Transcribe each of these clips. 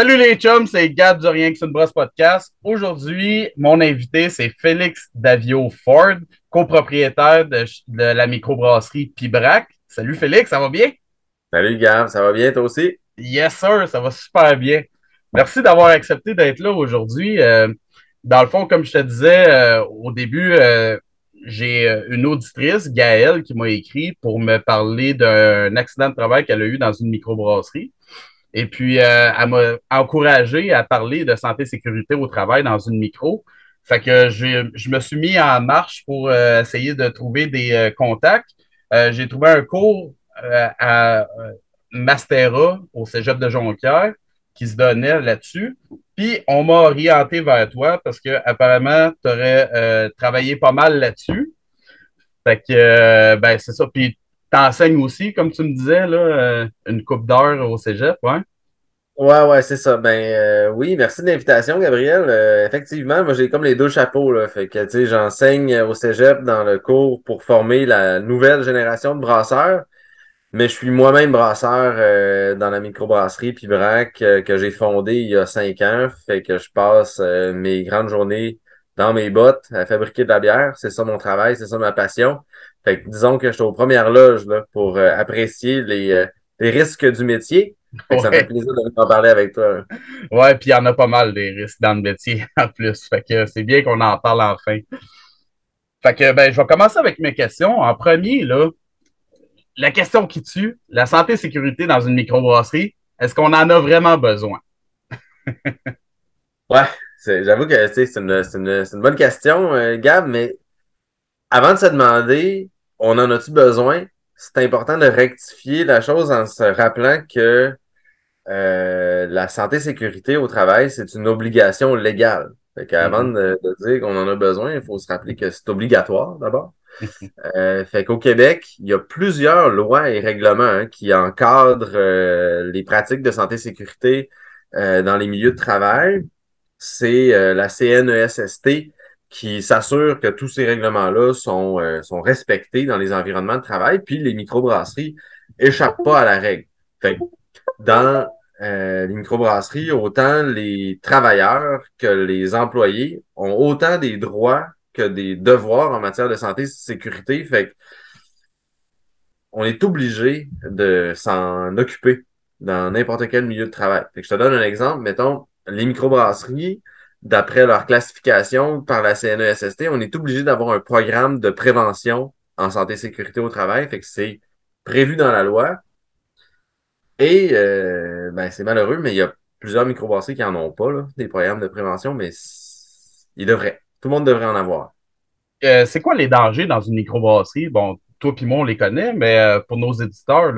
Salut les chums, c'est Gab du Rien que c'est une brosse podcast. Aujourd'hui, mon invité, c'est Félix Davio Ford, copropriétaire de, de la microbrasserie Pibrac. Salut Félix, ça va bien? Salut Gab, ça va bien toi aussi? Yes sir, ça va super bien. Merci d'avoir accepté d'être là aujourd'hui. Euh, dans le fond, comme je te disais euh, au début, euh, j'ai une auditrice, Gaëlle, qui m'a écrit pour me parler d'un accident de travail qu'elle a eu dans une microbrasserie. Et puis, euh, elle m'a encouragé à parler de santé et sécurité au travail dans une micro. Fait que je, me suis mis en marche pour euh, essayer de trouver des euh, contacts. J'ai trouvé un cours à Mastera au Cégep de Jonquière qui se donnait là-dessus. Puis, on m'a orienté vers toi parce que apparemment, tu aurais travaillé pas mal là-dessus. Fait que, ben, c'est ça. Puis, t'enseignes aussi, comme tu me disais, là, euh, une coupe d'heure au cégep, ouais? Ouais, ouais, c'est ça. Ben euh, oui, merci de l'invitation, Gabriel. Euh, effectivement, moi j'ai comme les deux chapeaux, là. Fait que tu sais, j'enseigne au Cégep dans le cours pour former la nouvelle génération de brasseurs. Mais je suis moi-même brasseur dans la microbrasserie Pibrac que j'ai fondée il y a cinq ans. Fait que je passe mes grandes journées dans mes bottes à fabriquer de la bière. C'est ça mon travail, c'est ça ma passion. Fait que disons que je suis aux premières loges là, pour euh, apprécier les, euh, les, risques du métier. Fait que Ça me fait plaisir de en parler avec toi. Ouais, puis il y en a pas mal des risques dans le métier en plus. Fait que c'est bien qu'on en parle enfin. Fait que ben, je vais commencer avec mes questions. En premier, là, la question qui tue, la santé et sécurité dans une microbrasserie, est-ce qu'on en a vraiment besoin? ouais, j'avoue que c'est une, une, une, bonne question, euh, Gab, mais avant de se demander, on en a-tu besoin? C'est important de rectifier la chose en se rappelant que euh, la santé et sécurité au travail, c'est une obligation légale. Fait qu'avant mm-hmm. de, dire qu'on en a besoin, il faut se rappeler que c'est obligatoire d'abord. euh, fait qu'au Québec, il y a plusieurs lois et règlements hein, qui encadrent euh, les pratiques de santé et sécurité euh, dans les milieux de travail. C'est euh, la CNESST qui s'assure que tous ces règlements-là sont, euh, sont respectés dans les environnements de travail, puis les microbrasseries échappent pas à la règle. Fait dans euh, les microbrasseries, autant les travailleurs que les employés ont autant des droits que des devoirs en matière de santé et de sécurité. Fait on est obligé de s'en occuper dans n'importe quel milieu de travail. Fait que je te donne un exemple. Mettons, les microbrasseries, d'après leur classification par la CNESST, on est obligé d'avoir un programme de prévention en santé et sécurité au travail. Fait c'est prévu dans la loi. Et euh, ben, c'est malheureux, mais il y a plusieurs microbrasseries qui n'en ont pas, là, des programmes de prévention, mais ils devraient. Tout le monde devrait en avoir. Euh, c'est quoi les dangers dans une microbrasserie? Bon, toi et moi, on les connaît, mais euh, pour nos éditeurs,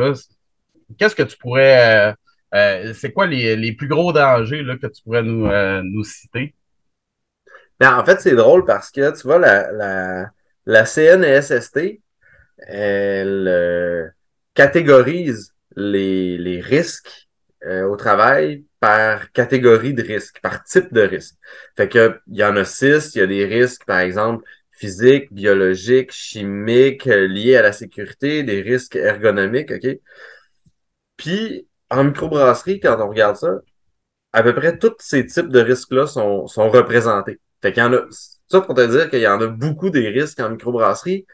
qu'est-ce que tu pourrais euh, c'est quoi les, les, plus gros dangers là, que tu pourrais nous, euh, nous citer? Ben, en fait, c'est drôle parce que tu vois, la, la, la CNESST, elle euh, catégorise les, les risques au travail par catégorie de risques, par type de risque. Fait que il y en a six, il y a des risques, par exemple, physiques, biologiques, chimiques, liés à la sécurité, des risques ergonomiques, OK? Puis, en microbrasserie, quand on regarde ça, à peu près tous ces types de risques-là sont, sont représentés. Fait qu'il y en a, ça pour te dire qu'il y en a beaucoup des risques en microbrasserie,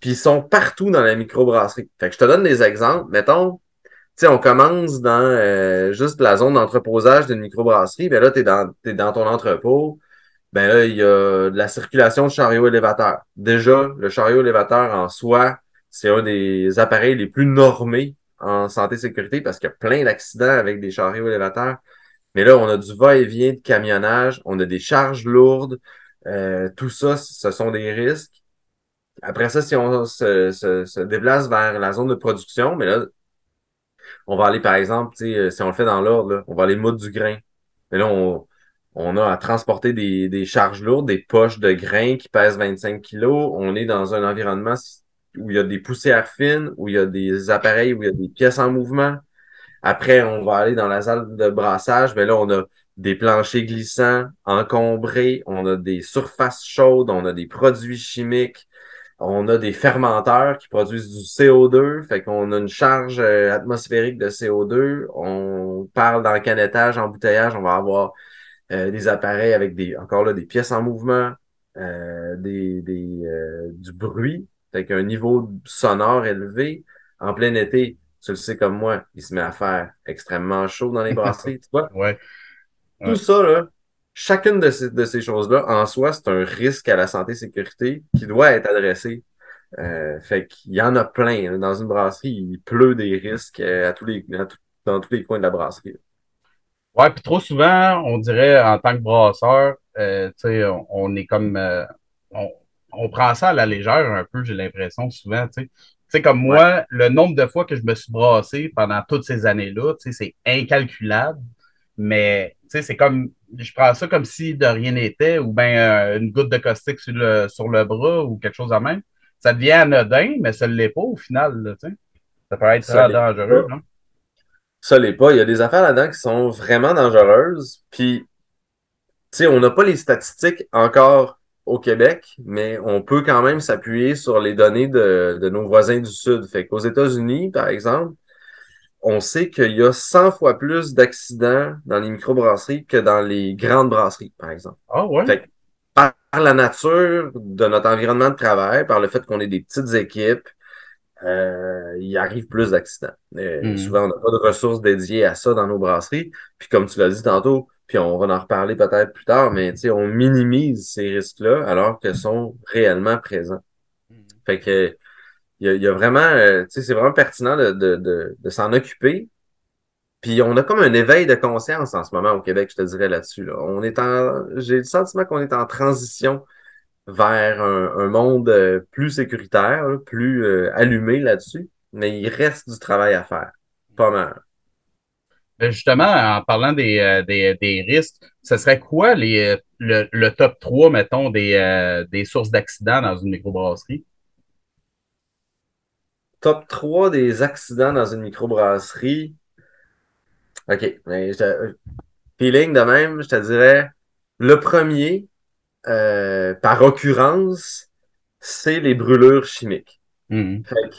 puis ils sont partout dans la microbrasserie. Fait que je te donne des exemples. Mettons, tu sais, on commence dans euh, juste la zone d'entreposage d'une microbrasserie, ben là, tu es dans, dans ton entrepôt, ben là, il y a de la circulation de chariot élévateur. Déjà, le chariot élévateur en soi, c'est un des appareils les plus normés en santé sécurité parce qu'il y a plein d'accidents avec des chariots élévateurs. Mais là, on a du va-et-vient de camionnage, on a des charges lourdes. Euh, tout ça, ce sont des risques. Après ça, si on se, déplace vers la zone de production, mais là, on va aller, par exemple, euh, si on le fait dans l'ordre, on va aller moudre du grain. Mais là, on, a à transporter des, des charges lourdes, des poches de grains qui pèsent 25 kilos. On est dans un environnement où il y a des poussières fines, où il y a des appareils, où il y a des pièces en mouvement. Après, on va aller dans la salle de brassage. Mais là, on a des planchers glissants, encombrés, on a des surfaces chaudes, on a des produits chimiques. On a des fermenteurs qui produisent du CO2, fait qu'on a une charge euh, atmosphérique de CO2. On parle dans le canettage, embouteillage, on va avoir euh, des appareils avec des, encore là, des pièces en mouvement, euh, des, des du bruit, fait qu'un niveau sonore élevé. En plein été, tu le sais comme moi, il se met à faire extrêmement chaud dans les brasseries, tu vois? Ouais. Tout ça, là, chacune de ces, de ces choses-là, en soi, c'est un risque à la santé et sécurité qui doit être adressé. Euh, fait qu'il y en a plein. Dans une brasserie, il pleut des risques euh, à tous les, dans tous les coins de la brasserie. Ouais, puis trop souvent, on dirait en tant que brasseur, euh, on, on, est comme on, on, prend ça à la légère un peu, j'ai l'impression, souvent. Tu sais, comme moi, le nombre de fois que je me suis brassé pendant toutes ces années-là, c'est incalculable. Mais c'est comme, je prends ça comme si de rien n'était, ou bien euh, une goutte de caustique sur le, sur le bras ou quelque chose de même. Ça devient anodin, mais ça ne l'est pas au final. ça peut être très dangereux. Non? Ça l'est pas. Il y a des affaires là-dedans qui sont vraiment dangereuses. Puis, on n'a pas les statistiques encore au Québec, mais on peut quand même s'appuyer sur les données de, de nos voisins du Sud. Fait qu'aux États-Unis, par exemple, on sait qu'il y a 100 fois plus d'accidents dans les microbrasseries que dans les grandes brasseries, par exemple. Ah ouais? Fait par la nature de notre environnement de travail, par le fait qu'on est des petites équipes, euh, il arrive plus d'accidents. Euh, hmm. Souvent, on n'a pas de ressources dédiées à ça dans nos brasseries. Puis comme tu l'as dit tantôt, puis on va en reparler peut-être plus tard, mais on minimise ces risques-là alors qu'ils sont réellement présents. Hmm. Fait que il y a, vraiment, euh, tu sais, c'est vraiment pertinent de, de, de, de s'en occuper. Puis on a comme un éveil de conscience en ce moment au Québec, je te dirais là-dessus. Là. On est en, j'ai le sentiment qu'on est en transition vers un, un monde euh, plus sécuritaire, plus euh, allumé là-dessus, mais il reste du travail à faire, pas mal. Ben, justement, en parlant des, des, des risques, ce serait quoi les, le, le top 3, mettons, des, des sources d'accidents dans une microbrasserie? top 3 des accidents dans une microbrasserie. OK. Mais feeling de même, je te dirais, le premier, euh, par occurrence, c'est les brûlures chimiques. Fait que,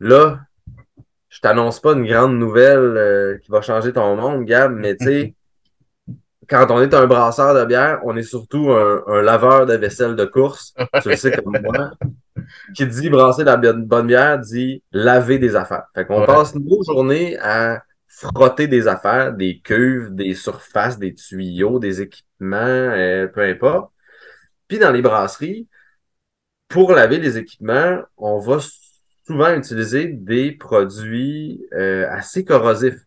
là, je t'annonce pas une grande nouvelle euh, qui va changer ton monde, Gab, mais tu sais, quand on est un brasseur de bière, on est surtout un, un laveur de vaisselle de course. tu le sais comme moi qui dit brasser de la bonne bière dit laver des affaires. Fait qu'on passe nos journées à frotter des affaires, des cuves, des surfaces, des tuyaux, des équipements, euh, peu importe. Puis dans les brasseries, pour laver les équipements, on va souvent utiliser des produits euh, assez corrosifs.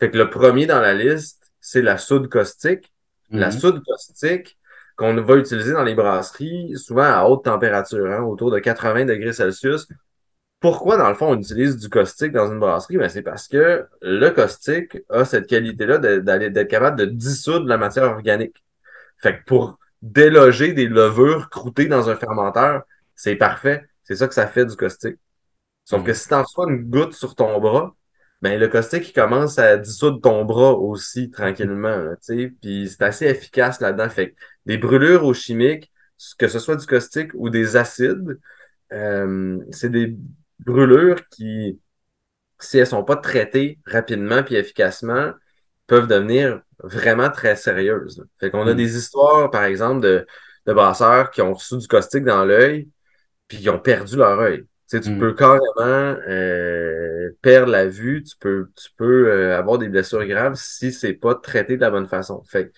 Fait que le premier dans la liste, c'est la soude caustique. La mm-hmm. soude caustique, qu'on va utiliser dans les brasseries, souvent à haute température, hein, autour de 80 degrés Celsius. Pourquoi, dans le fond, on utilise du caustique dans une brasserie? Ben, c'est parce que le caustique a cette qualité-là d'être capable de dissoudre la matière organique. Fait que pour déloger des levures croûtées dans un fermenteur, c'est parfait. C'est ça que ça fait du caustique. Sauf que mm. si tu reçois une goutte sur ton bras, ben le caustique il commence à dissoudre ton bras aussi tranquillement, tu sais, puis c'est assez efficace là-dedans. Fait que des brûlures aux chimiques, que ce soit du caustique ou des acides, euh, c'est des brûlures qui, si elles sont pas traitées rapidement puis efficacement, peuvent devenir vraiment très sérieuses. Fait qu'on a mm. des histoires, par exemple, de, de brasseurs qui ont reçu du caustique dans l'œil puis qui ont perdu leur œil. Tu, tu mm. peux carrément euh, perdre la vue, tu peux, tu peux euh, avoir des blessures graves si c'est pas traité de la bonne façon. Fait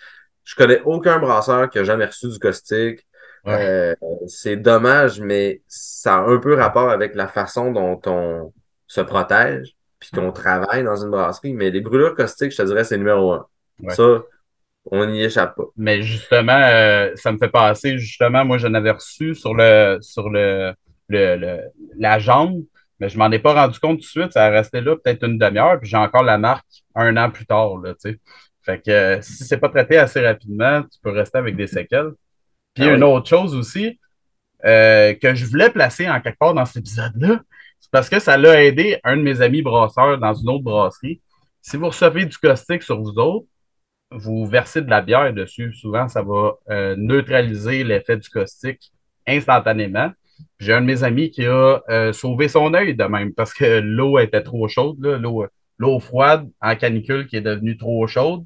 je connais aucun brasseur qui a jamais reçu du caustique. Euh, c'est dommage, mais ça a un peu rapport avec la façon dont on se protège puis qu'on travaille dans une brasserie. Mais les brûlures caustiques, je te dirais, c'est numéro un. Ça, on n'y échappe pas. Mais justement, ça me fait passer, justement, moi, j'en avais reçu sur le sur le le, la jambe, mais je m'en ai pas rendu compte tout de suite. Ça a resté là peut-être une demi-heure, puis j'ai encore la marque un an plus tard. Là, fait que euh, si c'est pas traité assez rapidement, tu peux rester avec des séquelles. Puis ah une autre chose aussi euh, que je voulais placer en quelque part dans cet épisode-là, c'est parce que ça l'a aidé un de mes amis brasseurs dans une autre brasserie. Si vous recevez du caustique sur vous autres, vous versez de la bière dessus. Souvent, ça va euh, neutraliser l'effet du caustique instantanément. J'ai un de mes amis qui a euh, sauvé son œil de même parce que l'eau était trop chaude, l'eau, froide en canicule qui est devenue trop chaude.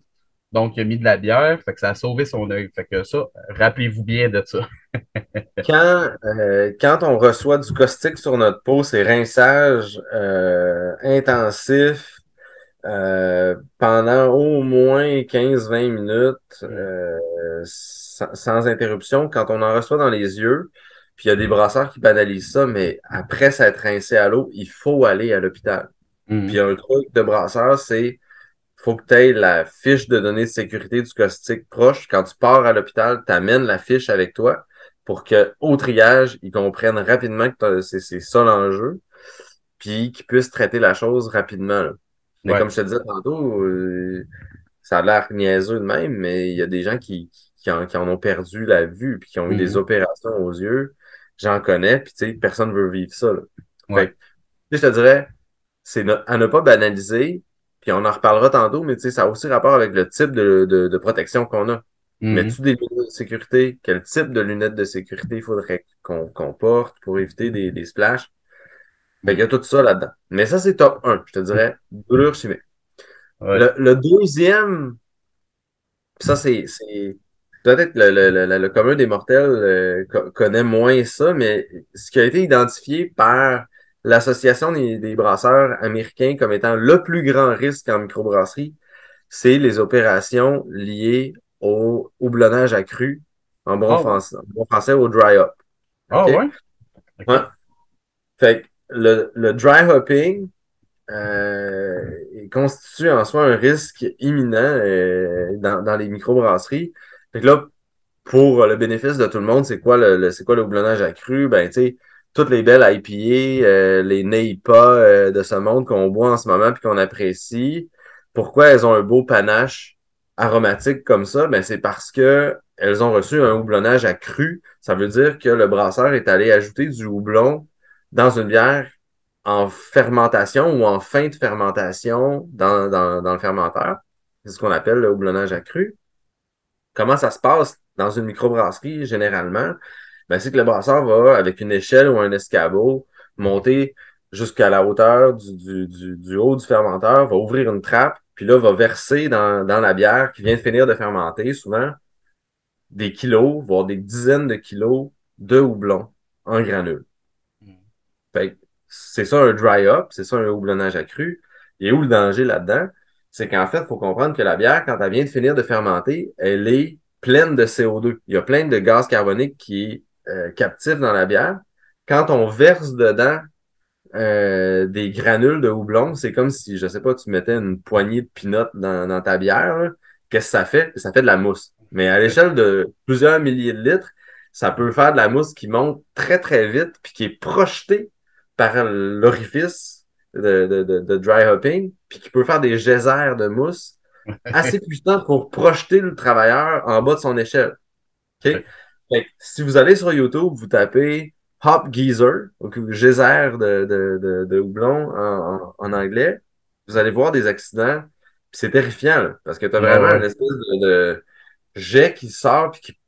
Donc, il a mis de la bière, fait que ça a sauvé son œil. Fait que ça, rappelez-vous bien de ça. quand, euh, quand on reçoit du caustique sur notre peau, c'est rinçage euh, intensif euh, pendant au moins 15-20 minutes sans, sans, interruption. Quand on en reçoit dans les yeux, puis il y a des brasseurs qui banalisent ça, mais après s'être rincé à l'eau, il faut aller à l'hôpital. Mm-hmm. Puis un truc de brasseur, c'est faut que tu aies la fiche de données de sécurité du caustique proche. Quand tu pars à l'hôpital, tu amènes la fiche avec toi pour qu'au triage, ils comprennent rapidement que c'est ça l'enjeu, puis qu'ils puissent traiter la chose rapidement. Mais comme je te disais tantôt, euh, ça a l'air niaiseux de même, mais il y a des gens qui, qui, en, ont perdu la vue, puis qui ont eu des mm-hmm. opérations aux yeux. J'en connais, puis tu sais, personne ne veut vivre ça. Fait je te dirais, c'est à ne pas banaliser, puis on en reparlera tantôt, mais ça a aussi rapport avec le type de, de, protection qu'on a. Mm-hmm. Mets-tu des lunettes de sécurité? Quel type de lunettes de sécurité il faudrait qu'on porte pour éviter des, des splashs? Ben, il y a tout ça là-dedans. Mais ça, c'est top 1, je te dirais, douleur chimique. Le, deuxième, ça, c'est peut-être le, le, le, commun des mortels euh, connaît moins ça, mais ce qui a été identifié par l'association des, brasseurs américains comme étant le plus grand risque en microbrasserie, c'est les opérations liées au houblonnage accru, en bon, ah français, au dry hop. Ah ouais? Fait le, dry hopping euh, constitue en soi un risque imminent euh, dans, les microbrasseries. Fait que là, pour le bénéfice de tout le monde, c'est quoi le, c'est quoi le houblonnage accru? Ben, tu sais, toutes les belles IPA, euh, les NEIPA euh, de ce monde qu'on boit en ce moment puis qu'on apprécie, pourquoi elles ont un beau panache aromatique comme ça? Ben, c'est parce que elles ont reçu un houblonnage accru. Ça veut dire que le brasseur est allé ajouter du houblon dans une bière en fermentation ou en fin de fermentation dans, dans, le fermenteur. C'est ce qu'on appelle le houblonnage accru. Comment ça se passe dans une microbrasserie généralement? ben, c'est que le brasseur va, avec une échelle ou un escabeau, monter jusqu'à la hauteur du, haut du fermenteur, va ouvrir une trappe, puis là, va verser dans, dans la bière qui vient de finir de fermenter, souvent, des kilos, voire des dizaines de kilos de houblon en granules. Fait c'est ça un dry up, c'est ça un houblonnage accru. Et où le danger là-dedans? C'est qu'en fait, il faut comprendre que la bière, quand elle vient de finir de fermenter, elle est pleine de CO2. Il y a plein de gaz carbonique qui est euh, captif dans la bière. Quand on verse dedans euh, des granules de houblon, c'est comme si, je sais pas, tu mettais une poignée de pinottes dans, dans ta bière. Qu'est-ce que ça fait? Ça fait de la mousse. Mais à l'échelle de plusieurs milliers de litres, ça peut faire de la mousse qui monte très, très vite puis qui est projetée par l'orifice de, de, de, dry hopping, puis qui peut faire des geysers de mousse assez puissants pour projeter le travailleur en bas de son échelle. Okay? si vous allez sur YouTube, vous tapez Hop Geezer, donc geyser de, de, de, de houblon en, en, anglais, vous allez voir des accidents. C'est terrifiant, parce que tu as vraiment une espèce de, jet qui sort puis qui,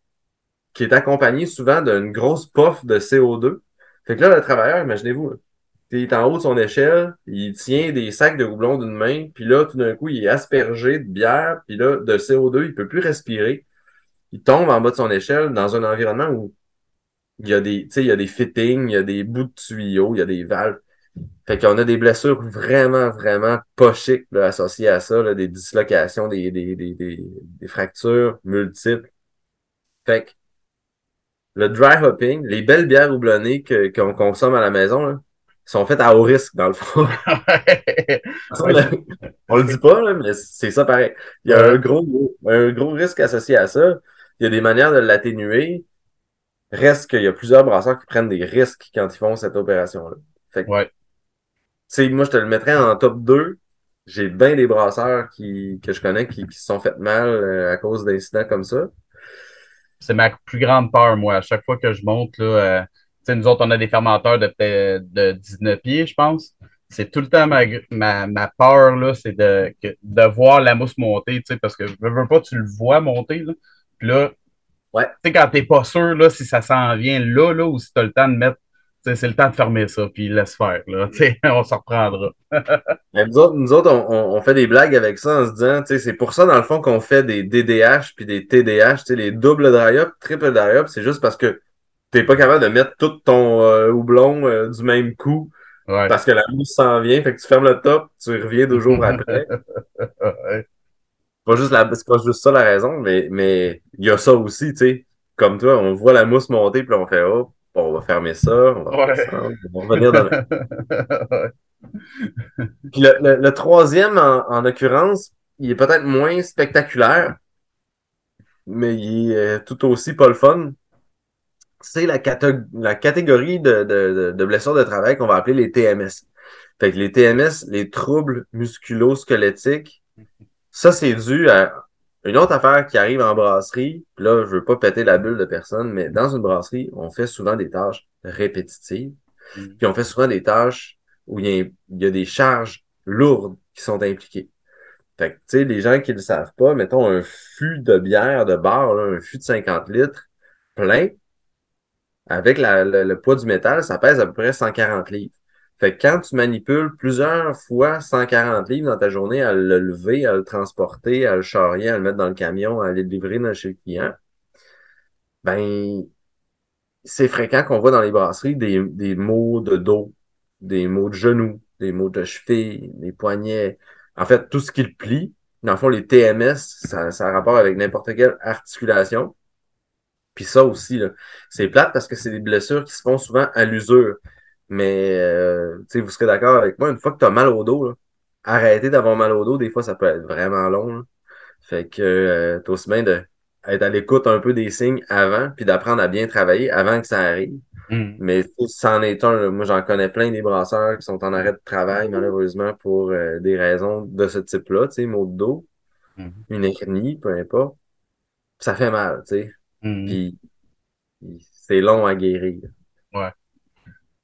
qui est accompagné souvent d'une grosse puff de CO2. Fait que là, le travailleur, imaginez-vous, il est en haut de son échelle, il tient des sacs de houblon d'une main, puis là, tout d'un coup, il est aspergé de bière, puis là, de CO2, il peut plus respirer il tombe en bas de son échelle dans un environnement où il y a des, il y a des fittings, il y a des bouts de tuyaux, il y a des valves. Fait qu'on a des blessures vraiment, vraiment pas associées à ça, des dislocations, des, des, des, des, fractures multiples. Fait que le dry hopping, les belles bières houblonnées qu'on consomme à la maison, sont faites à haut risque, dans le fond. on le dit pas, mais c'est ça pareil. Il y a un gros, un gros risque associé à ça il y a des manières de l'atténuer. Reste qu'il y a plusieurs brasseurs qui prennent des risques quand ils font cette opération-là. Fait que, ouais. moi, je te le mettrais en top 2. J'ai bien des brasseurs qui, que je connais qui, se sont fait mal euh, à cause d'incidents comme ça. C'est ma plus grande peur, moi. À chaque fois que je monte, là, euh, nous autres, on a des fermenteurs de, de 19 pieds, je pense c'est tout le temps ma, ma, ma peur, là, c'est de, de voir la mousse monter, parce que je veux pas, tu le vois monter, là. Puis là, ouais. tu sais, quand t'es pas sûr là, si ça s'en vient là, là, ou si tu as le temps de mettre c'est le temps de fermer ça, puis laisse faire. Là, on s'en reprendra. nous autres, nous autres on, on, fait des blagues avec ça en se disant, c'est pour ça, dans le fond, qu'on fait des DDH puis des TDH, les doubles dry-up, triple dry-up, c'est juste parce que t'es pas capable de mettre tout ton euh, houblon euh, du même coup parce que la mousse s'en vient, fait que tu fermes le top, tu reviens deux jours après. ouais. Pas juste la, c'est pas juste ça la raison, mais mais il y a ça aussi, tu sais. Comme toi, on voit la mousse monter, puis on fait oh, on va fermer ça, on va, ça, on va revenir dans le... Puis le, le, troisième, en, en occurrence, il est peut-être moins spectaculaire, mais il est euh, tout aussi pas le fun c'est la, la, catégorie de, de, de, blessures de travail qu'on va appeler les TMS. Fait que les TMS, les troubles musculo-squelettiques, ça, c'est dû à une autre affaire qui arrive en brasserie. Là, je veux pas péter la bulle de personne, mais dans une brasserie, on fait souvent des tâches répétitives. Mm. Puis on fait souvent des tâches où il y, a, il y a des charges lourdes qui sont impliquées. Fait que, tu sais, les gens qui ne le savent pas, mettons un fût de bière de bar, un fût de 50 litres plein, avec le, poids du métal, ça pèse à peu près 140 livres. Fait que quand tu manipules plusieurs fois 140 livres dans ta journée à le lever, à le transporter, à le charrier, à le mettre dans le camion, à le livrer chez le client, ben, c'est fréquent qu'on voit dans les brasseries des, des maux de dos, des maux de genoux, des maux de cheville, des poignets. En fait, tout ce qui le plie. Dans le fond, les TMS, ça, ça a rapport avec n'importe quelle articulation. Puis ça aussi, c'est plate parce que c'est des blessures qui se font souvent à l'usure. Mais euh, vous serez d'accord avec moi, une fois que tu as mal au dos, là, arrêter d'avoir mal au dos, des fois, ça peut être vraiment long. Fait que euh, t'as aussi bien d'être à l'écoute un peu des signes avant, puis d'apprendre à bien travailler avant que ça arrive. Mm. Mais c'en est un. moi, j'en connais plein des brasseurs qui sont en arrêt de travail, malheureusement, pour euh, des raisons de ce type-là, tu sais, maux de dos, mm. une hernie, peu importe. Ça fait mal, tu sais. Mhm. Puis c'est long à guérir. Ouais.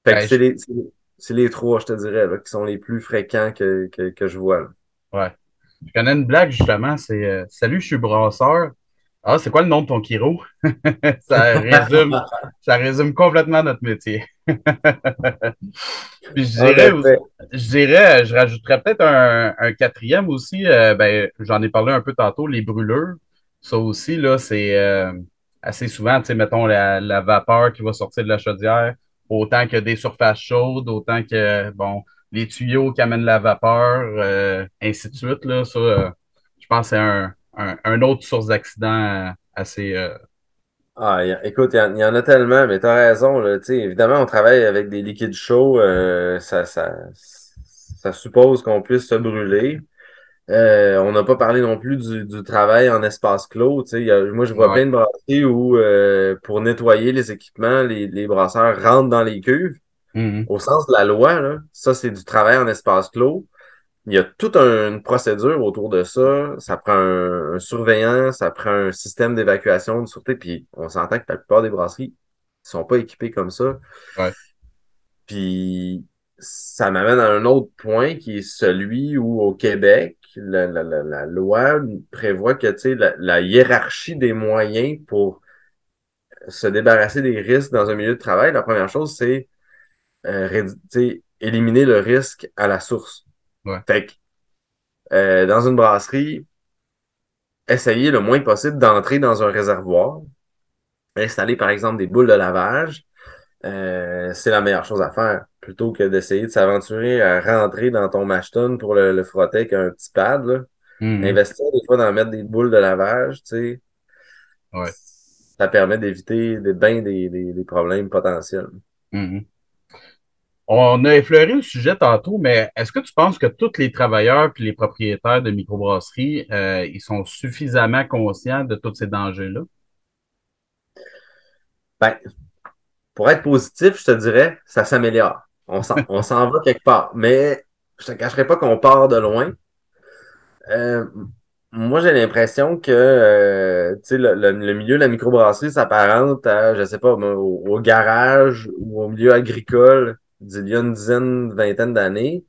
Fait que ben, c'est les, les, trois, je te dirais, qui sont les plus fréquents que, que, je vois. Ouais. Je connais une blague, justement, c'est euh, Salut, je suis brasseur. Ah, c'est quoi le nom de ton Kiro? ça, résume, ça résume complètement notre métier. Puis je dirais, je dirais, je rajouterais peut-être un, un, quatrième aussi. Euh, ben, j'en ai parlé un peu tantôt, les brûleurs. Ça aussi, là, c'est euh, assez souvent, tu sais, mettons la, vapeur qui va sortir de la chaudière, autant que des surfaces chaudes, autant que, bon, les tuyaux qui amènent la vapeur, euh, ainsi de suite, là, euh, je pense que c'est un, un, autre source d'accident euh, assez... Ah, écoute, il y, en a tellement, mais tu as raison. Là, évidemment, on travaille avec des liquides chauds. ça, ça, ça suppose qu'on puisse se brûler. Euh, on n'a pas parlé non plus du, travail en espace clos. moi, je vois plein de brasseries où, euh, pour nettoyer les équipements, les, brasseurs rentrent dans les cuves. Mm-hmm. Au sens de la loi, là, ça, c'est du travail en espace clos. Il y a toute une procédure autour de ça. Ça prend un, surveillant, ça prend un système d'évacuation de sûreté. Puis on s'entend que la plupart des brasseries ne sont pas équipées comme ça. Puis ça m'amène à un autre point qui est celui où au Québec, la, la, la, loi prévoit que la, la hiérarchie des moyens pour se débarrasser des risques dans un milieu de travail, la première chose, c'est euh, éliminer le risque à la source. Fait que, euh, dans une brasserie, essayer le moins possible d'entrer dans un réservoir, installer par exemple des boules de lavage, euh, c'est la meilleure chose à faire plutôt que d'essayer de s'aventurer à rentrer dans ton mashton pour le, frotter avec un petit pad. Là. Mm-hmm. Investir des fois dans mettre des boules de lavage, tu sais. Ça permet d'éviter des, bien des, des, problèmes potentiels. Mm-hmm. On a effleuré le sujet tantôt, mais est-ce que tu penses que tous les travailleurs et les propriétaires de microbrasseries, euh, ils sont suffisamment conscients de tous ces dangers-là? Ben, pour être positif, je te dirais, ça s'améliore. On s'en va quelque part. Mais je te cacherai pas qu'on part de loin. Euh, moi, j'ai l'impression que euh, le, le, milieu de la microbrasserie s'apparente à, je sais pas, au, garage ou au milieu agricole d'il y a une dizaine, vingtaine d'années.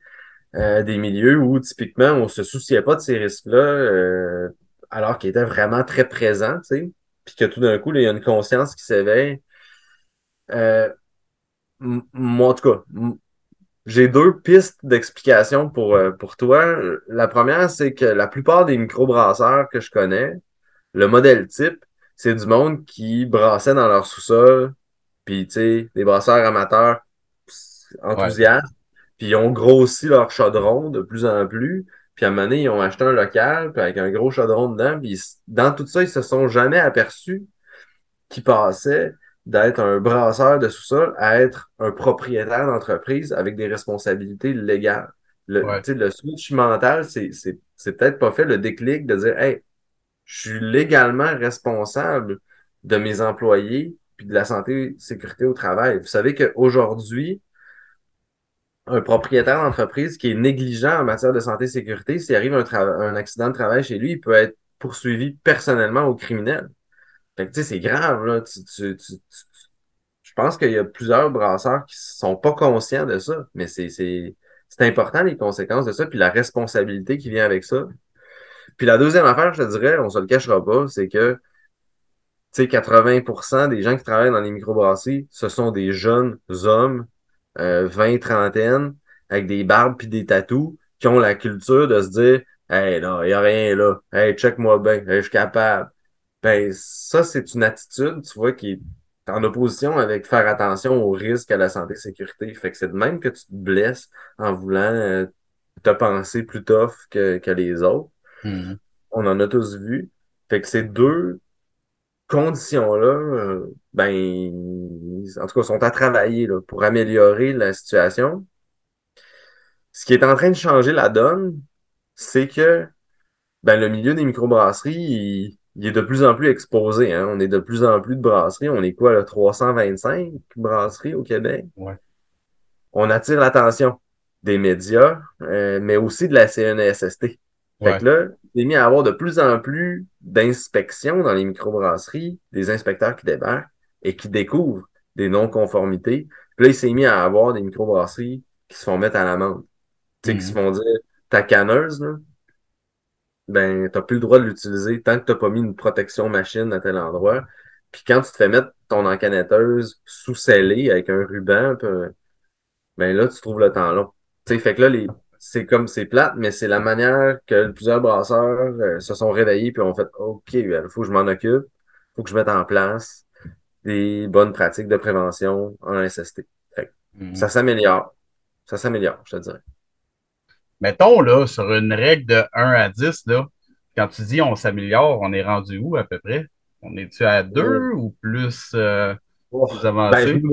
Euh, des milieux où typiquement on se souciait pas de ces risques-là alors qu'ils étaient vraiment très présents, tu sais, puis que tout d'un coup, il y a une conscience qui s'éveille moi, en tout cas, j'ai deux pistes d'explication pour, euh, pour toi. La première, c'est que la plupart des microbrasseurs que je connais, le modèle type, c'est du monde qui brassait dans leur sous-sol, puis tu sais, des brasseurs amateurs enthousiastes, puis ils ont grossi leur chaudron de plus en plus, puis à un moment donné, ils ont acheté un local, puis avec un gros chaudron dedans, puis dans tout ça, ils se sont jamais aperçus qu'ils passaient d'être un brasseur de sous-sol à être un propriétaire d'entreprise avec des responsabilités légales. Le, le switch mental, c'est peut-être pas fait le déclic de dire Hey, je suis légalement responsable de mes employés puis de la santé sécurité au travail. Vous savez qu'aujourd'hui, un propriétaire d'entreprise qui est négligent en matière de santé sécurité, s'il arrive un, un accident de travail chez lui, il peut être poursuivi personnellement au criminel. Fait que, tu sais, c'est grave, là. Tu, tu, tu, je pense qu'il y a plusieurs brasseurs qui sont pas conscients de ça, mais c'est, c'est, important les conséquences de ça, puis la responsabilité qui vient avec ça. Puis la deuxième affaire, je te dirais, on se le cachera pas, c'est que, tu sais, 80% des gens qui travaillent dans les microbrasseries, ce sont des jeunes hommes, euh, 20, trentaine, avec des barbes puis des tatous, qui ont la culture de se dire, hey, non, il y a rien là. Hey, check-moi bien. je suis capable. Ben, ça, c'est une attitude, tu vois, qui est en opposition avec faire attention aux risques à la santé et sécurité. Fait que c'est de même que tu te blesses en voulant euh, te penser plus tough que, que les autres. Mm-hmm. On en a tous vu. Fait que ces deux conditions-là, euh, ben, en tout cas, sont à travailler là, pour améliorer la situation. Ce qui est en train de changer la donne, c'est que ben, le milieu des microbrasseries, il, est de plus en plus exposé. Hein? On est de plus en plus de brasseries. On est quoi, là, 325 brasseries au Québec? Ouais. On attire l'attention des médias, euh, mais aussi de la CNESST. Fait que là, il est mis à avoir de plus en plus d'inspections dans les microbrasseries, des inspecteurs qui débarquent et qui découvrent des non-conformités. Puis là, il s'est mis à avoir des microbrasseries qui se font mettre à l'amende. Tu sais, qui se mhm. font dire, ta canneuse, là, ben, t'as plus le droit de l'utiliser tant que t'as pas mis une protection machine à tel endroit. Puis quand tu te fais mettre ton encanetteuse sous scellée avec un ruban, ben là, tu trouves le temps long. Tu sais, fait que là, les, c'est comme c'est plate, mais c'est la manière que plusieurs brasseurs euh, se sont réveillés puis ont fait OK, il faut que je m'en occupe, il faut que je mette en place des bonnes pratiques de prévention en SST. Mhm. Ça s'améliore. Ça s'améliore, je te dirais. Mettons là, sur une règle de 1 à 10, là, quand tu dis on s'améliore, on est rendu où à peu près? On est-tu à 2 ou plus, euh, plus avancé? Ben,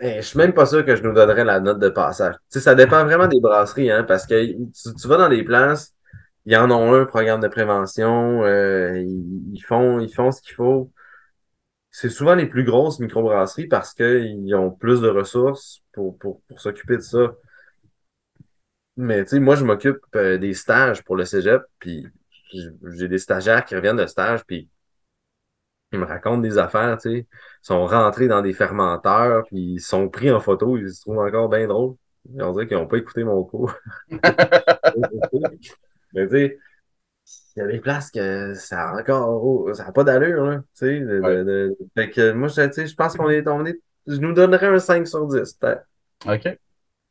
je je suis même pas sûr que je nous donnerais la note de passage. Tu sais, ça dépend vraiment des brasseries, hein, parce que tu, vas dans des places, ils en ont un programme de prévention, euh, ils, font, ils font ce qu'il faut. C'est souvent les plus grosses microbrasseries parce qu'ils ont plus de ressources pour, pour, pour s'occuper de ça. Mais tu sais, moi, je m'occupe euh, des stages pour le cégep, puis j'ai des stagiaires qui reviennent de stage, puis ils me racontent des affaires, tu sais. Ils sont rentrés dans des fermenteurs, puis ils sont pris en photo, ils se trouvent encore bien drôles. On dirait qu'ils n'ont pas écouté mon cours. Mais tu sais, il y a des places que ça a encore ça n'a pas d'allure, là. Tu sais, de, fait que moi, je, je pense qu'on est, on est. Je nous donnerais un 5 sur 10, peut-être. OK.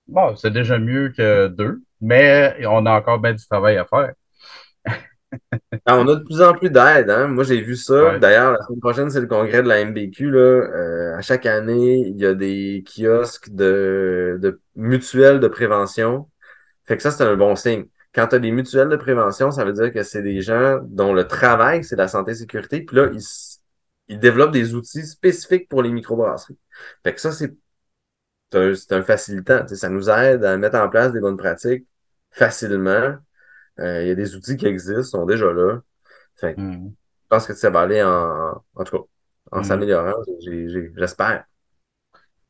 Bon, c'est déjà mieux que 2, mais on a encore bien du travail à faire. On a de plus en plus d'aide. Hein? Moi, j'ai vu ça. D'ailleurs, la semaine prochaine, c'est le congrès de la MBQ. Là. Euh, à chaque année, il y a des kiosques de, de mutuelles de prévention. Fait que ça, c'est un bon signe. Quand tu as des mutuelles de prévention, ça veut dire que c'est des gens dont le travail, c'est la santé et sécurité. Puis là, ils, ils développent des outils spécifiques pour les microbrasseries. Fait que ça, c'est un, un facilitant. Ça nous aide à mettre en place des bonnes pratiques facilement euh, il y a des outils qui existent, sont déjà là. Hmm. Je pense que ça va aller en, en tout cas, en hmm. s'améliorant, j'espère.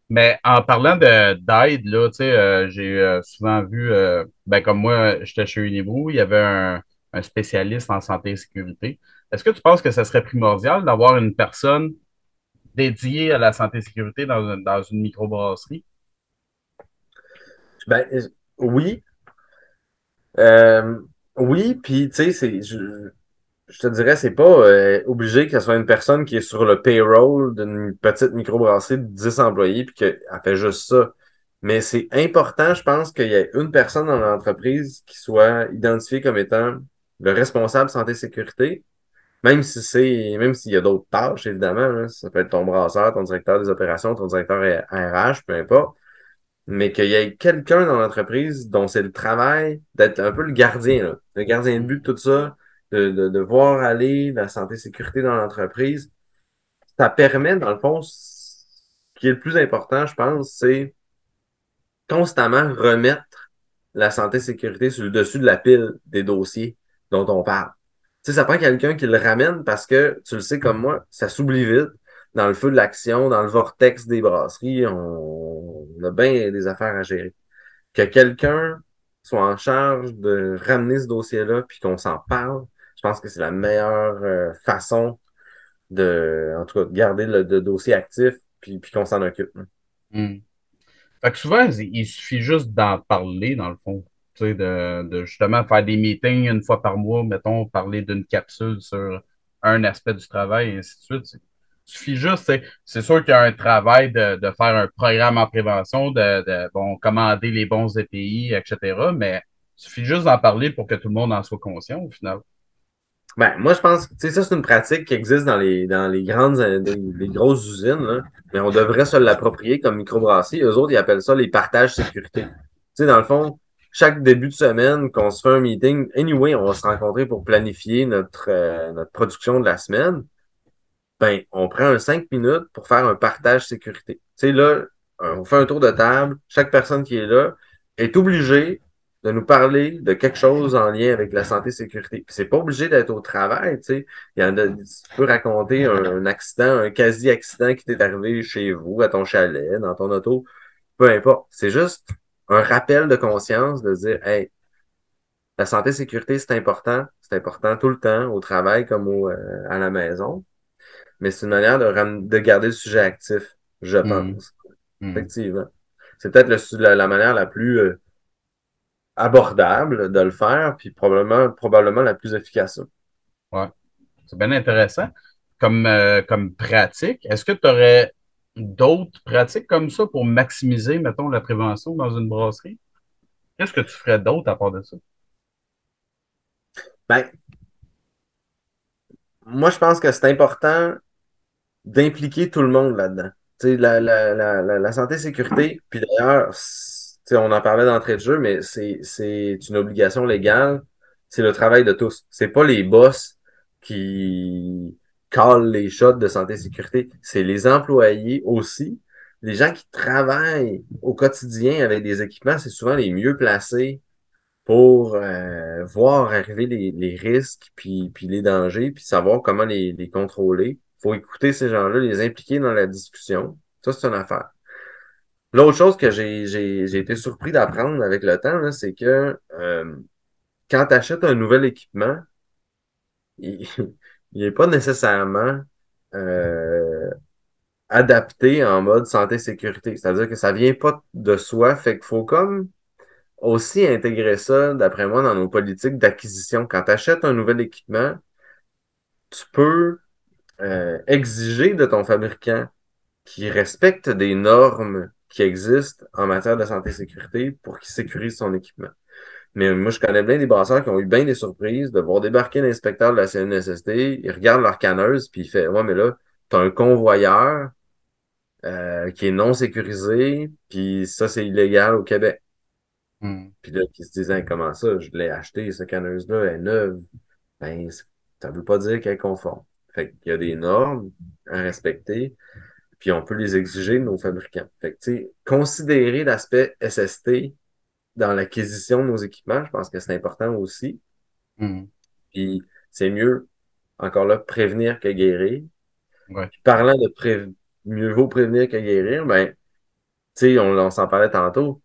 Mais en parlant d'aide, là, tu sais, euh, j'ai euh, souvent vu, ben, comme moi, j'étais chez Unibrew, il y avait un, spécialiste en santé et sécurité. Est-ce que tu penses que ce serait primordial d'avoir une personne dédiée à la santé et sécurité dans, dans une microbrasserie? Ben, oui. Euh, oui, puis tu sais, c'est. Je, je te dirais, c'est pas euh, obligé que ce soit une personne qui est sur le payroll d'une petite microbrasserie de 10 employés puis qu'elle fait juste ça. Mais c'est important, je pense, qu'il y ait une personne dans l'entreprise qui soit identifiée comme étant le responsable santé-sécurité, même si c'est, même s'il y a d'autres tâches, évidemment, ça peut être ton brasseur, ton directeur des opérations, ton directeur RH, peu importe, mais qu'il y ait quelqu'un dans l'entreprise dont c'est le travail d'être un peu le gardien, le gardien de but de tout ça, de, de, voir aller la santé-sécurité dans l'entreprise. Ça permet, dans le fond, ce qui est le plus important, je pense, c'est constamment remettre la santé-sécurité sur le dessus de la pile des dossiers dont on parle. Tu sais, ça prend quelqu'un qui le ramène parce que, tu le sais comme moi, ça s'oublie vite. Dans le feu de l'action, dans le vortex des brasseries, on, a bien des affaires à gérer. Que quelqu'un soit en charge de ramener ce dossier-là puis qu'on s'en parle, je pense que c'est la meilleure euh, façon de, en tout cas, de garder le, dossier actif puis, qu'on s'en occupe. Hmm. Fait que souvent, il suffit juste d'en parler, dans le fond de, de justement faire des meetings une fois par mois, mettons, parler d'une capsule sur un aspect du travail, et ainsi de suite. Il suffit juste, c'est sûr qu'il y a un travail de, de, faire un programme en prévention, de, de commander les bons EPI, etc. Mais il suffit juste d'en parler pour que tout le monde en soit conscient au final. Ben, moi, je pense que ça, c'est une pratique qui existe dans les, dans les grandes, les, grosses usines, mais on devrait se l'approprier comme microbrasserie. Eux autres, ils appellent ça les partages sécurité. Dans le fond, chaque début de semaine, qu'on se fait un meeting, anyway, on va se rencontrer pour planifier notre, euh, notre production de la semaine. Ben, on prend un cinq minutes pour faire un partage sécurité. Tu sais, là, on fait un tour de table. Chaque personne qui est là est obligée de nous parler de quelque chose en lien avec la santé sécurité. C'est pas obligé d'être au travail, tu sais. Il y en a, tu peux raconter un, accident, un quasi-accident qui t'est arrivé chez vous, à ton chalet, dans ton auto, peu importe. C'est juste un rappel de conscience de dire, hey, la santé sécurité, c'est important. C'est important tout le temps, au travail comme au, euh, à la maison. Mais c'est une manière de, de garder le sujet actif, je mm. pense. Mm. Effectivement. C'est peut-être la, la, manière la plus euh, abordable de le faire, puis probablement, probablement la plus efficace. Ouais. C'est bien intéressant. Comme, euh, comme pratique, est-ce que tu aurais d'autres pratiques comme ça pour maximiser, mettons, la prévention dans une brasserie? Qu'est-ce que tu ferais d'autre à part de ça? Ben, moi, je pense que c'est important d'impliquer tout le monde là-dedans. La, la, la, la, santé sécurité, puis d'ailleurs, on en parlait d'entrée de jeu, mais c'est une obligation légale. C'est le travail de tous. C'est pas les boss qui, call les shots de santé et sécurité, c'est les employés aussi. Les gens qui travaillent au quotidien avec des équipements, c'est souvent les mieux placés pour euh, voir arriver les, risques, puis, puis les dangers, puis savoir comment les, les contrôler. Faut écouter ces gens-là, les impliquer dans la discussion. Ça, c'est une affaire. L'autre chose que j'ai été surpris d'apprendre avec le temps, c'est que euh, quand tu achètes un nouvel équipement, il, n'est pas nécessairement euh, adapté en mode santé-sécurité. C'est-à-dire que ça vient pas de soi, fait qu'il faut comme aussi intégrer ça, d'après moi, dans nos politiques d'acquisition. Quand tu achètes un nouvel équipement, tu peux euh, exiger de ton fabricant qu'il respecte des normes qui existent en matière de santé-sécurité pour qu'il sécurise son équipement. Mais moi, je connais bien des brasseurs qui ont eu bien des surprises de voir débarquer l'inspecteur de la CNSST, ils regardent leur canneuse, puis il fait Ouais, mais là, t'as un convoyeur euh, qui est non sécurisé, puis ça, c'est illégal au Québec. Hmm. Puis là, qui se disent comment ça, je l'ai acheté, cette canneuse-là, elle est neuve. Ben, ça veut pas dire qu'elle est conforme. Fait qu'il y a des normes à respecter, puis on peut les exiger de nos fabricants. Fait que, considérer l'aspect SST dans l'acquisition de nos équipements, je pense que c'est important aussi. Hmm. Puis c'est mieux, encore là, prévenir que guérir. parlant de mieux vaut prévenir que guérir, ben, tu sais, on, on s'en parlait tantôt.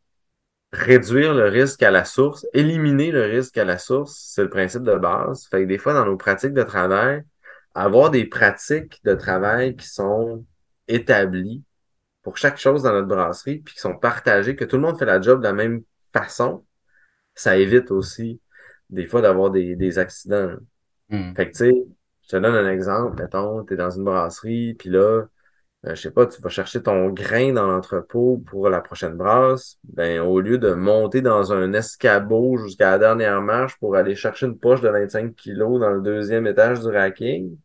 Réduire le risque à la source, éliminer le risque à la source, c'est le principe de base. Fait que des fois, dans nos pratiques de travail, avoir des pratiques de travail qui sont établies pour chaque chose dans notre brasserie, puis qui sont partagées, que tout le monde fait la job de la même façon, ça évite aussi des fois d'avoir des, des accidents. Hmm. Fait que, tu sais, je te donne un exemple. Mettons, tu es dans une brasserie, puis là, euh, je sais pas, tu vas chercher ton grain dans l'entrepôt pour la prochaine brasse. Ben, au lieu de monter dans un escabeau jusqu'à la dernière marche pour aller chercher une poche de 25 kilos dans le deuxième étage du racking,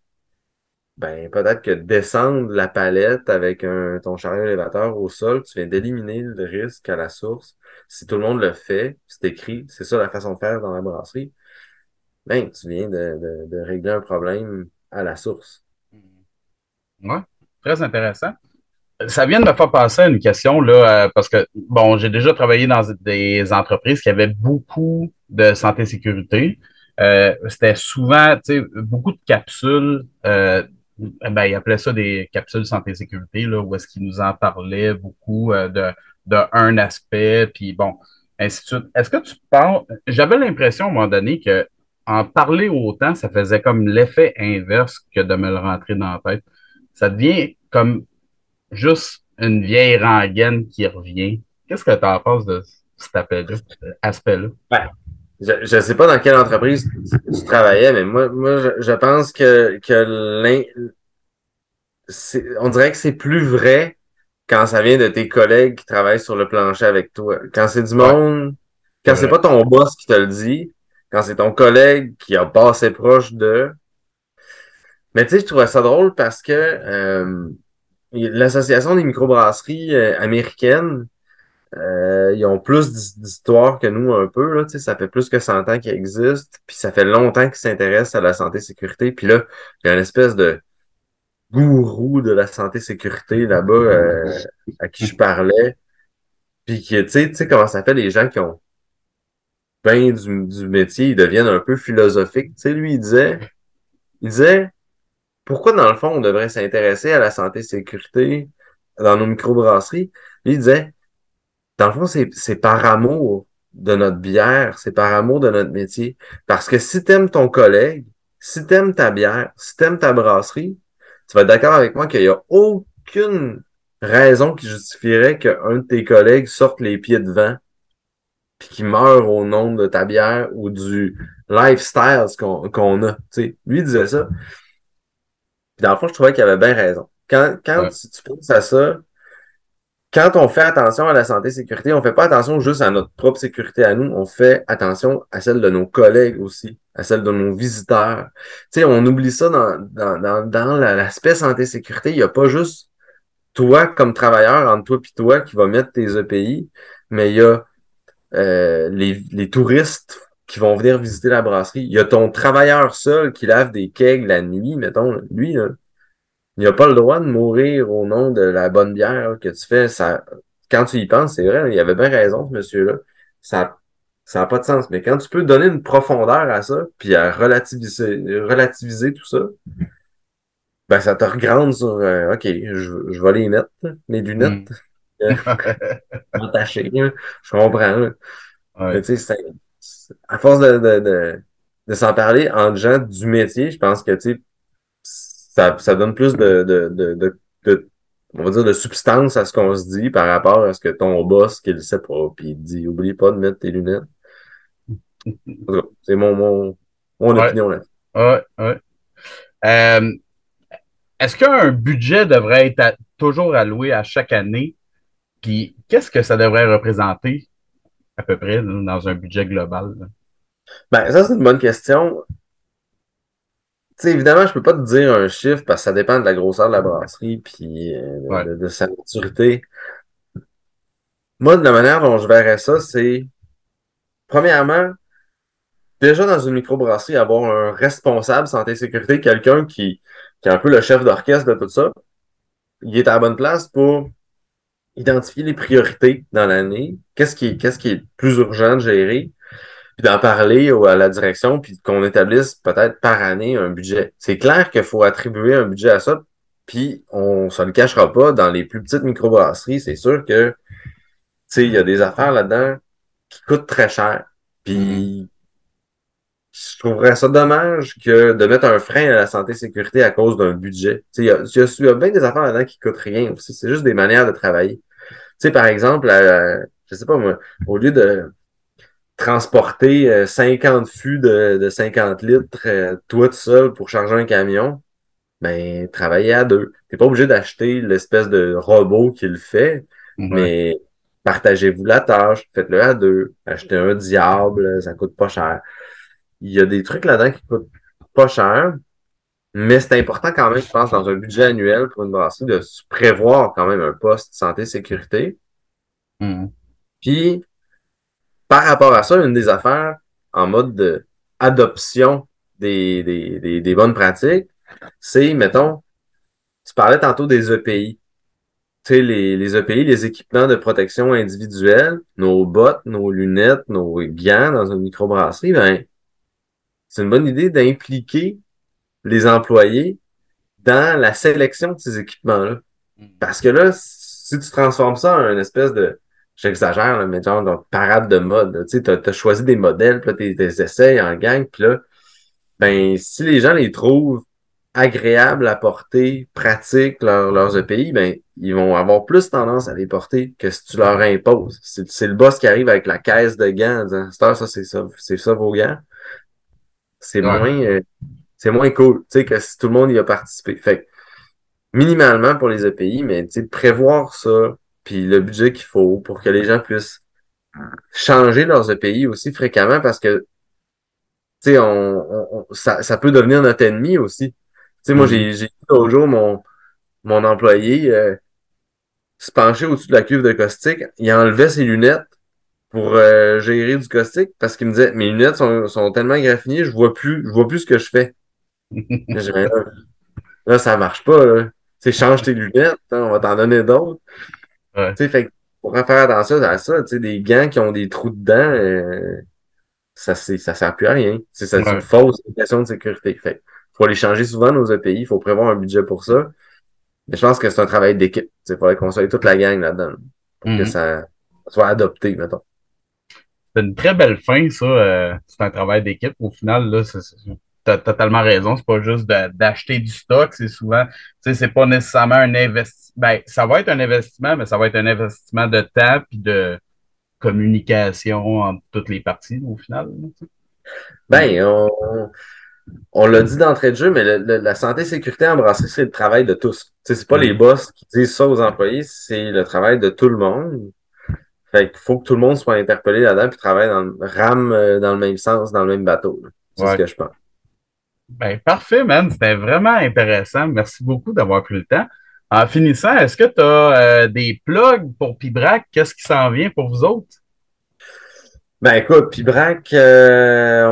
ben, peut-être que descendre la palette avec ton chariot élévateur au sol, tu viens d'éliminer le risque à la source. Si tout le monde le fait, c'est écrit, c'est ça la façon de faire dans la brasserie, ben, tu viens de, régler un problème à la source. Ouais, très intéressant. Ça vient de me faire penser à une question, là, euh, parce que, bon, j'ai déjà travaillé dans des entreprises qui avaient beaucoup de santé-sécurité. Euh, c'était souvent, tu sais, beaucoup de capsules, euh, ben, ils appelaient ça des capsules santé-sécurité, là, où est-ce qu'ils nous en parlaient beaucoup euh, de, de un aspect, puis bon, ainsi de suite. Est-ce que tu penses, j'avais l'impression à un moment donné que en parler autant, ça faisait comme l'effet inverse que de me le rentrer dans la tête. Ça devient comme juste une vieille rengaine qui revient. Qu'est-ce que tu en penses de cet aspect-là? aspect-là? Ben, je ne sais pas dans quelle entreprise tu, tu travaillais, mais moi, moi je, je pense que, que on dirait que c'est plus vrai quand ça vient de tes collègues qui travaillent sur le plancher avec toi. Quand c'est du monde, quand c'est pas ton boss qui te le dit, quand c'est ton collègue qui a pas assez proche de. Mais tu sais, je trouvais ça drôle parce que euh, l'Association des microbrasseries euh, américaines, euh, ils ont plus d'his- d'histoires que nous un peu, là, ça fait plus que 100 ans qu'ils existent, puis ça fait longtemps qu'ils s'intéressent à la santé-sécurité, puis là, il y a une espèce de gourou de la santé-sécurité là-bas euh, à qui je parlais, puis qui, tu sais, comment ça fait les gens qui ont bien du, du métier, ils deviennent un peu philosophiques, tu sais, lui, il disait, il disait, pourquoi dans le fond on devrait s'intéresser à la santé-sécurité dans nos microbrasseries? Lui, il disait, Dans le fond, c'est, par amour de notre bière, c'est par amour de notre métier. Parce que si t'aimes ton collègue, si t'aimes ta bière, si t'aimes ta brasserie, tu vas être d'accord avec moi qu'il n'y a aucune raison qui justifierait qu'un de tes collègues sorte les pieds devant puis qu'il meure au nom de ta bière ou du lifestyle qu'on, qu'on a. Tu sais, lui disait ça. Puis dans le fond, je trouvais qu'il avait bien raison. Quand, quand Ouais. tu, tu penses à ça, quand on fait attention à la santé et sécurité, on fait pas attention juste à notre propre sécurité à nous, on fait attention à celle de nos collègues aussi, à celle de nos visiteurs. Tu sais, on oublie ça dans, dans, dans, dans la- l'aspect santé sécurité. Il n'y a pas juste toi comme travailleur entre toi et toi qui va mettre tes EPI, mais il y a euh, les, les touristes qui vont venir visiter la brasserie. Il y a ton travailleur seul qui lave des kegs la nuit, mettons. Lui, là, il n'a pas le droit de mourir au nom de la bonne bière que tu fais. Ça, quand tu y penses, c'est vrai, il avait bien raison, ce monsieur-là. Ça ça n'a pas de sens. Mais quand tu peux donner une profondeur à ça, puis à relativiser, relativiser tout ça, ben ça te regrande sur euh, OK, je, je vais les mettre, mes lunettes, Hmm. là. Je comprends. Mais Ouais. à force de, de, de, de s'en parler entre gens du métier, je pense que tu sais, ça, ça donne plus de, de, de, de, de- on va dire, de substance à ce qu'on se dit par rapport à ce que ton boss, qu'il le sait pas, puis il dit, oublie pas de mettre tes lunettes. C'est mon, mon, mon Ouais. opinion là. Ouais. Ouais. Euh, est-ce qu'un budget devrait être à- toujours alloué à chaque année? Puis qu'est-ce que ça devrait représenter à peu près dans un budget global? là? Ben, ça, c'est une bonne question. Tu sais, évidemment, je peux pas te dire un chiffre parce que ça dépend de la grosseur de la brasserie puis euh, de, Ouais. de- de sa maturité. Moi, de la manière dont je verrais ça, c'est premièrement, déjà dans une microbrasserie, avoir un responsable santé et sécurité, quelqu'un qui, qui est un peu le chef d'orchestre de tout ça. Il est à la bonne place pour identifier les priorités dans l'année, qu'est-ce qui est, qu'est-ce qui est plus urgent de gérer, puis d'en parler au- à la direction, puis qu'on établisse peut-être par année un budget. C'est clair qu'il faut attribuer un budget à ça, puis on se le cachera pas, dans les plus petites microbrasseries, c'est sûr que, tu sais, il y a des affaires là-dedans qui coûtent très cher. Puis je trouverais ça dommage que de mettre un frein à la santé et sécurité à cause d'un budget. Tu sais, Il y a, il y a- y a bien des affaires là-dedans qui coûtent rien aussi. C'est juste des manières de travailler. Tu sais, par exemple, euh, je sais pas moi, au lieu de transporter 50 fûts de, de 50 litres, toi tout seul, pour charger un camion, ben, travailler à deux. T'es pas obligé d'acheter l'espèce de robot qui le fait, mais partagez-vous la tâche, faites-le à deux, achetez un diable, ça coûte pas cher. Il y a des trucs là-dedans qui coûtent pas cher, mais c'est important quand même, je pense, dans un budget annuel pour une brasserie, de prévoir quand même un poste santé-sécurité. Mm. Puis, par rapport à ça, une des affaires en mode de adoption des, des, des, des bonnes pratiques, c'est, mettons, tu parlais tantôt des EPI. Tu sais, les, les EPI, les équipements de protection individuelle, nos bottes, nos lunettes, nos gants dans une microbrasserie, ben, c'est une bonne idée d'impliquer les employés dans la sélection de ces équipements-là. Parce que là, si tu transformes ça en une espèce de, j'exagère, mais genre de parade de mode, tu sais, t'as as choisi des modèles, puis là, t'es essais en gang, puis là, ben, si les gens les trouvent agréables à porter, pratiques leurs EPI, ben, ils vont avoir plus tendance à les porter que si tu leur imposes. C'est le boss qui arrive avec la caisse de gants en disant, ça, c'est ça, c'est ça vos gants. C'est moins, euh, c'est moins cool, tu sais, que si tout le monde y a participé. Fait minimalement pour les EPI, mais tu sais, prévoir ça, puis le budget qu'il faut pour que les gens puissent changer leurs EPI aussi fréquemment parce que tu sais, on, ça, ça peut devenir notre ennemi aussi sais, moi, j'ai j'ai l'autre jour mon, mon employé euh, se pencher au-dessus de la cuve de caustique. Il enlevait ses lunettes pour euh, gérer du caustique parce qu'il me disait mes lunettes sont, sont tellement graffinées, je vois plus, je vois plus ce que je fais. là, là, ça marche pas. Là. sais, change tes lunettes, hein, on va t'en donner d'autres. Ouais. Fait pour faire attention à ça, des gants qui ont des trous dedans, euh, ça, ça sert plus à rien. C'est une fausse question de sécurité. Fait faut les changer souvent, nos EPI. Il faut prévoir un budget pour ça. Mais je pense que c'est un travail d'équipe. Il faudrait qu'on soit toute la gang là-dedans pour que mhm. ça soit adopté, mettons. C'est une très belle fin, ça. Euh, c'est un travail d'équipe. Au final, là, tu as totalement raison. C'est pas juste d'acheter du stock. C'est souvent, tu sais, c'est pas nécessairement un investissement. Ben, ça va être un investissement, mais ça va être un investissement de temps puis de communication entre toutes les parties, au final. ben, on on l'a dit d'entrée de jeu, mais la santé et sécurité embrassée, c'est le travail de tous. Ce c'est pas les boss qui disent ça aux employés, c'est le travail de tout le monde. Fait qu'il faut que tout le monde soit interpellé là-dedans et travaille dans le rame euh, dans le même sens, dans le même bateau. C'est ce que je pense. Ben, parfait, man. C'était vraiment intéressant. Merci beaucoup d'avoir pris le temps. En finissant, est-ce que tu as euh, des plugs pour Pibrac? Qu'est-ce qui s'en vient pour vous autres? Ben écoute, Pibrac, euh,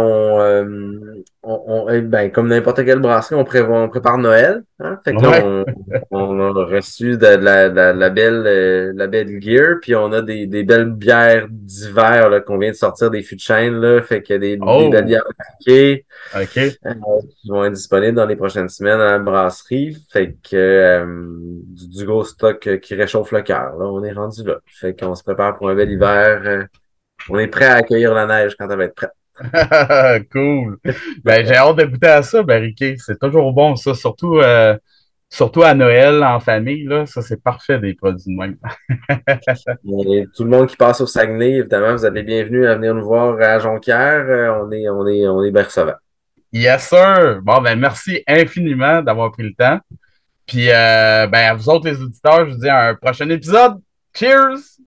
on, on, eh ben, comme n'importe quelle brasserie, on, prévoit, on prépare Noël. Hein? Fait que on, a reçu de, la, la, belle, euh, la belle gear, puis on a des, des belles bières d'hiver qu'on vient de sortir des fûts de chaîne. Là, fait qu'il y a des, des oh! belles bières marquées OK. Euh, qui vont être disponibles dans les prochaines semaines à la brasserie. Fait que euh, du, du, gros stock qui réchauffe le cœur. Là, on est rendu là. Fait qu'on se prépare pour un bel hiver. On est prêt à accueillir la neige quand elle va être prête. cool. Ben, j'ai hâte de goûter à ça, ben, C'est toujours bon, ça. Surtout, euh, surtout à Noël, en famille, là. Ça, c'est parfait, des produits de même. tout le monde qui passe au Saguenay, évidemment, vous êtes les bienvenus à venir nous voir à Jonquière. Euh, on est, on est, on est bien. Yes, sir. Bon, ben, merci infiniment d'avoir pris le temps. Puis, euh, ben, à vous autres, les auditeurs, je vous dis à un prochain épisode. Cheers!